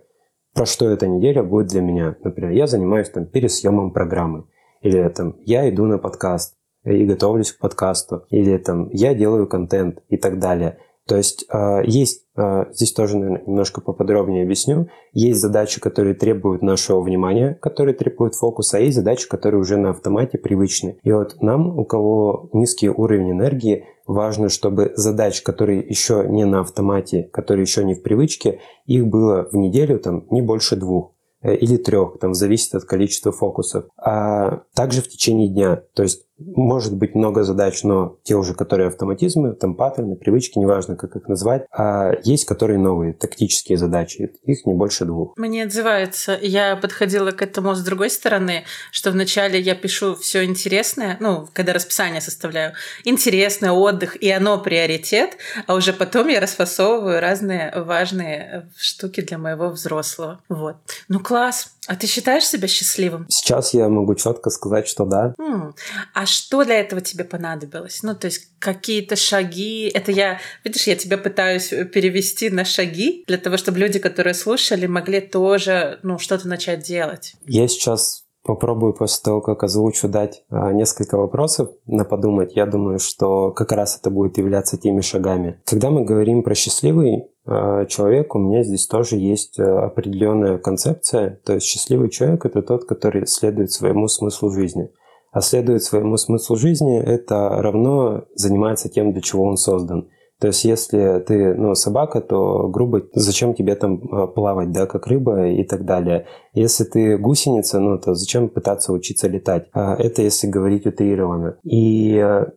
[SPEAKER 2] про что эта неделя будет для меня. Например, я занимаюсь там пересъемом программы, или там я иду на подкаст и готовлюсь к подкасту, или там я делаю контент и так далее. То есть э, есть, здесь тоже, наверное, немножко поподробнее объясню, есть задачи, которые требуют нашего внимания, которые требуют фокуса, а есть задачи, которые уже на автомате привычны. И вот нам, у кого низкий уровень энергии, важно, чтобы задач, которые еще не на автомате, которые еще не в привычке, их было в неделю там не больше двух. Э, или трех, там зависит от количества фокусов. А также в течение дня, то есть может быть много задач, но те уже, которые автоматизмы, там паттерны, привычки, неважно, как их назвать, а есть, которые новые, тактические задачи, их не больше двух.
[SPEAKER 1] Мне отзывается, я подходила к этому с другой стороны, что вначале я пишу все интересное, ну, когда расписание составляю, интересное, отдых, и оно приоритет, а уже потом я расфасовываю разные важные штуки для моего взрослого. Вот. Ну, класс. А ты считаешь себя счастливым?
[SPEAKER 2] Сейчас я могу четко сказать, что да.
[SPEAKER 1] М-м. А что для этого тебе понадобилось? Ну, то есть какие-то шаги. Это я, видишь, я тебя пытаюсь перевести на шаги для того, чтобы люди, которые слушали, могли тоже, ну, что-то начать делать.
[SPEAKER 2] Я сейчас попробую после того, как озвучу, дать а, несколько вопросов на подумать. Я думаю, что как раз это будет являться теми шагами. Когда мы говорим про счастливый а, человек, у меня здесь тоже есть а, определенная концепция. То есть счастливый человек – это тот, который следует своему смыслу жизни. А следует своему смыслу жизни – это равно занимается тем, для чего он создан – то есть, если ты, ну, собака, то грубо, зачем тебе там а, плавать, да, как рыба и так далее. Если ты гусеница, ну, то зачем пытаться учиться летать? А, это если говорить утрированно. И э,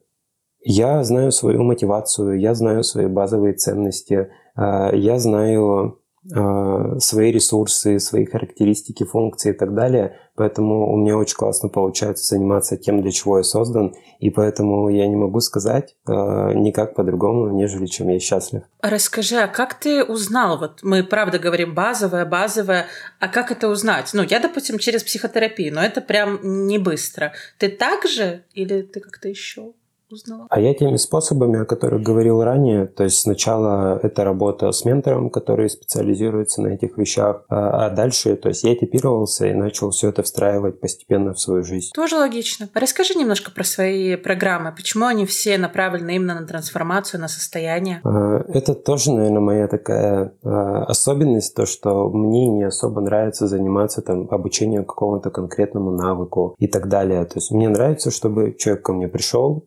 [SPEAKER 2] я знаю свою мотивацию, я знаю свои базовые ценности, а, я знаю свои ресурсы, свои характеристики, функции и так далее. Поэтому у меня очень классно получается заниматься тем, для чего я создан. И поэтому я не могу сказать э, никак по-другому, нежели чем я счастлив.
[SPEAKER 1] Расскажи, а как ты узнал? Вот мы правда говорим базовое, базовое. А как это узнать? Ну, я, допустим, через психотерапию, но это прям не быстро. Ты так же или ты как-то еще? Узнала?
[SPEAKER 2] А я теми способами, о которых говорил ранее, то есть сначала это работа с ментором, который специализируется на этих вещах, а, а дальше, то есть я типировался и начал все это встраивать постепенно в свою жизнь.
[SPEAKER 1] Тоже логично. Расскажи немножко про свои программы. Почему они все направлены именно на трансформацию, на состояние?
[SPEAKER 2] А, это тоже, наверное, моя такая а, особенность, то, что мне не особо нравится заниматься там обучением какому-то конкретному навыку и так далее. То есть мне нравится, чтобы человек ко мне пришел,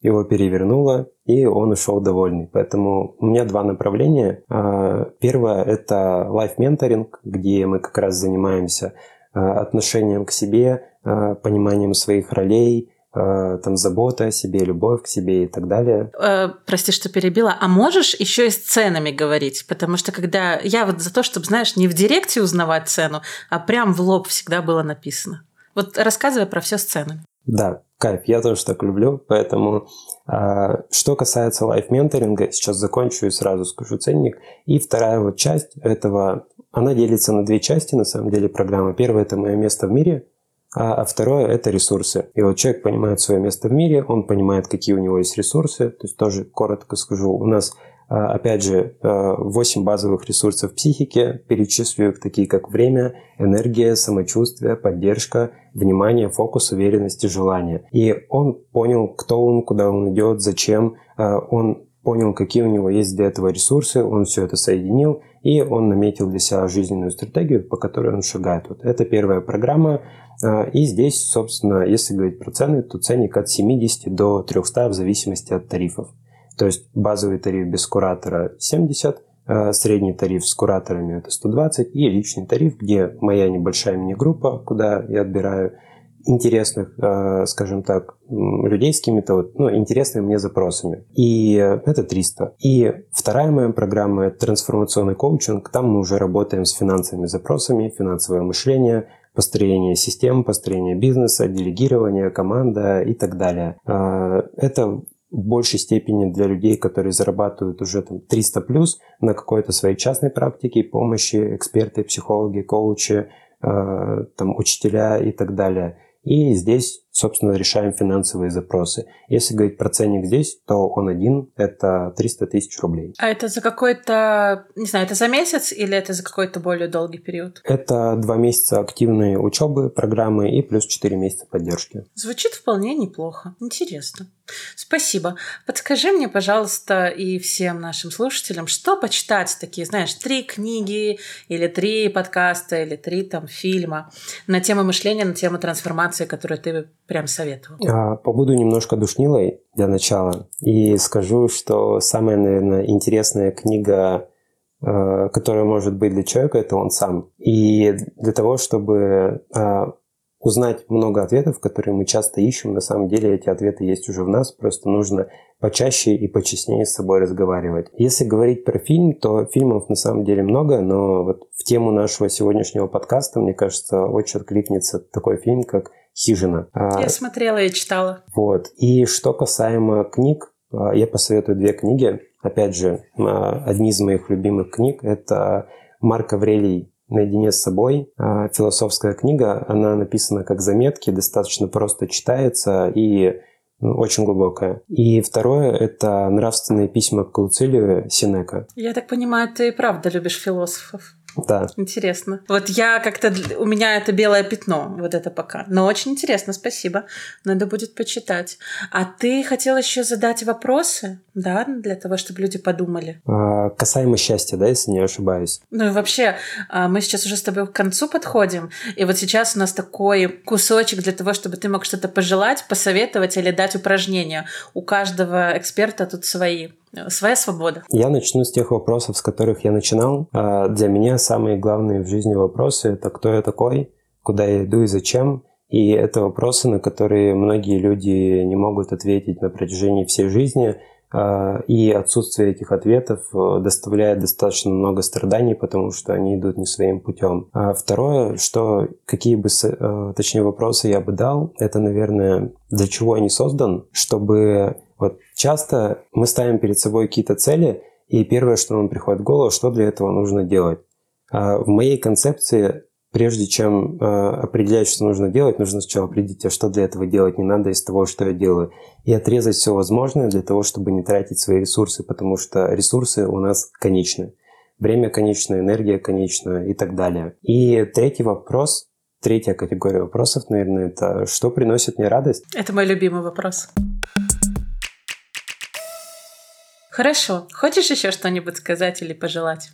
[SPEAKER 2] его перевернуло, и он ушел довольный. Поэтому у меня два направления. А, первое – это лайф-менторинг, где мы как раз занимаемся а, отношением к себе, а, пониманием своих ролей, там забота о себе, любовь к себе и так далее.
[SPEAKER 1] Э, прости, что перебила. А можешь еще и с ценами говорить? Потому что когда я вот за то, чтобы, знаешь, не в директе узнавать цену, а прям в лоб всегда было написано. Вот рассказывай про все с ценами.
[SPEAKER 2] Да, кайф, я тоже так люблю, поэтому а, что касается лайф-менторинга, сейчас закончу и сразу скажу ценник. И вторая вот часть этого, она делится на две части, на самом деле, программа. Первая – это мое место в мире, а, а второе – это ресурсы. И вот человек понимает свое место в мире, он понимает, какие у него есть ресурсы. То есть тоже коротко скажу, у нас опять же, 8 базовых ресурсов психики, перечислю их такие, как время, энергия, самочувствие, поддержка, внимание, фокус, уверенность и желание. И он понял, кто он, куда он идет, зачем. Он понял, какие у него есть для этого ресурсы, он все это соединил, и он наметил для себя жизненную стратегию, по которой он шагает. Вот это первая программа, а, и здесь, собственно, если говорить про цены, то ценник от 70 до 300 в зависимости от тарифов. То есть базовый тариф без куратора 70, а, средний тариф с кураторами это 120 и личный тариф, где моя небольшая мини-группа, куда я отбираю интересных, а, скажем так, людей с какими-то вот, ну, интересными мне запросами. И это 300. И вторая моя программа – это трансформационный коучинг. Там мы уже работаем с финансовыми запросами, финансовое мышление, построение систем, построение бизнеса, делегирование, команда и так далее. А, это в большей степени для людей, которые зарабатывают уже там 300 плюс на какой-то своей частной практике, помощи, эксперты, психологи, коучи, а, там, учителя и так далее. И здесь, собственно, решаем финансовые запросы. Если говорить про ценник здесь, то он один – это 300 тысяч рублей.
[SPEAKER 1] А это за какой-то, не знаю, это за месяц или это за какой-то более долгий период?
[SPEAKER 2] Это два месяца активной учебы, программы и плюс 4 месяца поддержки.
[SPEAKER 1] Звучит вполне неплохо. Интересно. Спасибо. Подскажи мне, пожалуйста, и всем нашим слушателям, что почитать такие, знаешь, три книги или три подкаста или три там фильма на тему мышления, на тему трансформации, которые ты прям советовал?
[SPEAKER 2] А, побуду немножко душнилой для начала и скажу, что самая, наверное, интересная книга э, которая может быть для человека, это он сам. И для того, чтобы а, узнать много ответов, которые мы часто ищем. На самом деле эти ответы есть уже в нас, просто нужно почаще и почестнее с собой разговаривать. Если говорить про фильм, то фильмов на самом деле много, но вот в тему нашего сегодняшнего подкаста, мне кажется, очень откликнется такой фильм, как «Хижина».
[SPEAKER 1] А, я смотрела и читала.
[SPEAKER 2] Вот. И что касаемо книг, а, я посоветую две книги. Опять же, а, одни из моих любимых книг – это Марк Аврелий наедине с собой. А, философская книга, она написана как заметки, достаточно просто читается и ну, очень глубокая. И второе – это нравственные письма к Луцилию Синека.
[SPEAKER 1] Я так понимаю, ты правда любишь философов?
[SPEAKER 2] Да.
[SPEAKER 1] Интересно. Вот я как-то... У меня это белое пятно, вот это пока. Но очень интересно, спасибо. Надо будет почитать. А ты хотел еще задать вопросы, да, для того, чтобы люди подумали?
[SPEAKER 2] А, касаемо счастья, да, если не ошибаюсь.
[SPEAKER 1] Ну и вообще, а, мы сейчас уже с тобой к концу подходим, и вот сейчас у нас такой кусочек для того, чтобы ты мог что-то пожелать, посоветовать или дать упражнение. У каждого эксперта тут свои своя свобода.
[SPEAKER 2] Я начну с тех вопросов, с которых я начинал. А, для меня самые главные в жизни вопросы – это кто я такой, куда я иду и зачем. И это вопросы, на которые многие люди не могут ответить на протяжении всей жизни. А, и отсутствие этих ответов э, доставляет достаточно много страданий, потому что они идут не своим путем. А второе, что какие бы, э, точнее, вопросы я бы дал, это, наверное, для чего я не создан, чтобы вот часто мы ставим перед собой какие-то цели, и первое, что нам приходит в голову, что для этого нужно делать. А в моей концепции, прежде чем э, определять, что нужно делать, нужно сначала определить, а что для этого делать не надо из того, что я делаю, и отрезать все возможное для того, чтобы не тратить свои ресурсы, потому что ресурсы у нас конечны. Время конечно, энергия конечна и так далее. И третий вопрос, третья категория вопросов, наверное, это что приносит мне радость?
[SPEAKER 1] Это мой любимый вопрос. Хорошо. Хочешь еще что-нибудь сказать или пожелать?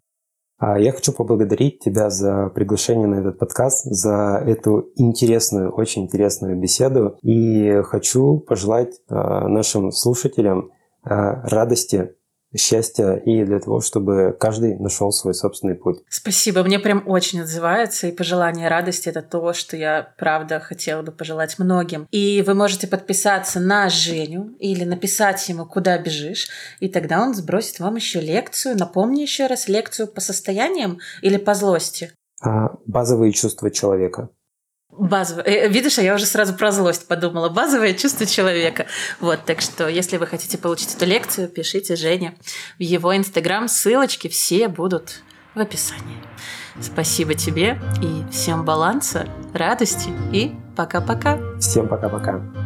[SPEAKER 2] А, я хочу поблагодарить тебя за приглашение на этот подкаст, за эту интересную, очень интересную беседу. И хочу пожелать а, нашим слушателям а, радости счастья и для того, чтобы каждый нашел свой собственный путь.
[SPEAKER 1] Спасибо, мне прям очень отзывается, и пожелание радости — это то, что я, правда, хотела бы пожелать многим. И вы можете подписаться на Женю или написать ему, куда бежишь, и тогда он сбросит вам еще лекцию. Напомни еще раз лекцию по состояниям или по злости.
[SPEAKER 2] А, базовые чувства человека.
[SPEAKER 1] Базовое. Э, видишь, а я уже сразу про злость подумала. Базовое чувство человека. Вот, так что, если вы хотите получить эту лекцию, пишите Жене в его инстаграм. Ссылочки все будут в описании. Спасибо тебе и всем баланса, радости и пока-пока.
[SPEAKER 2] Всем пока-пока.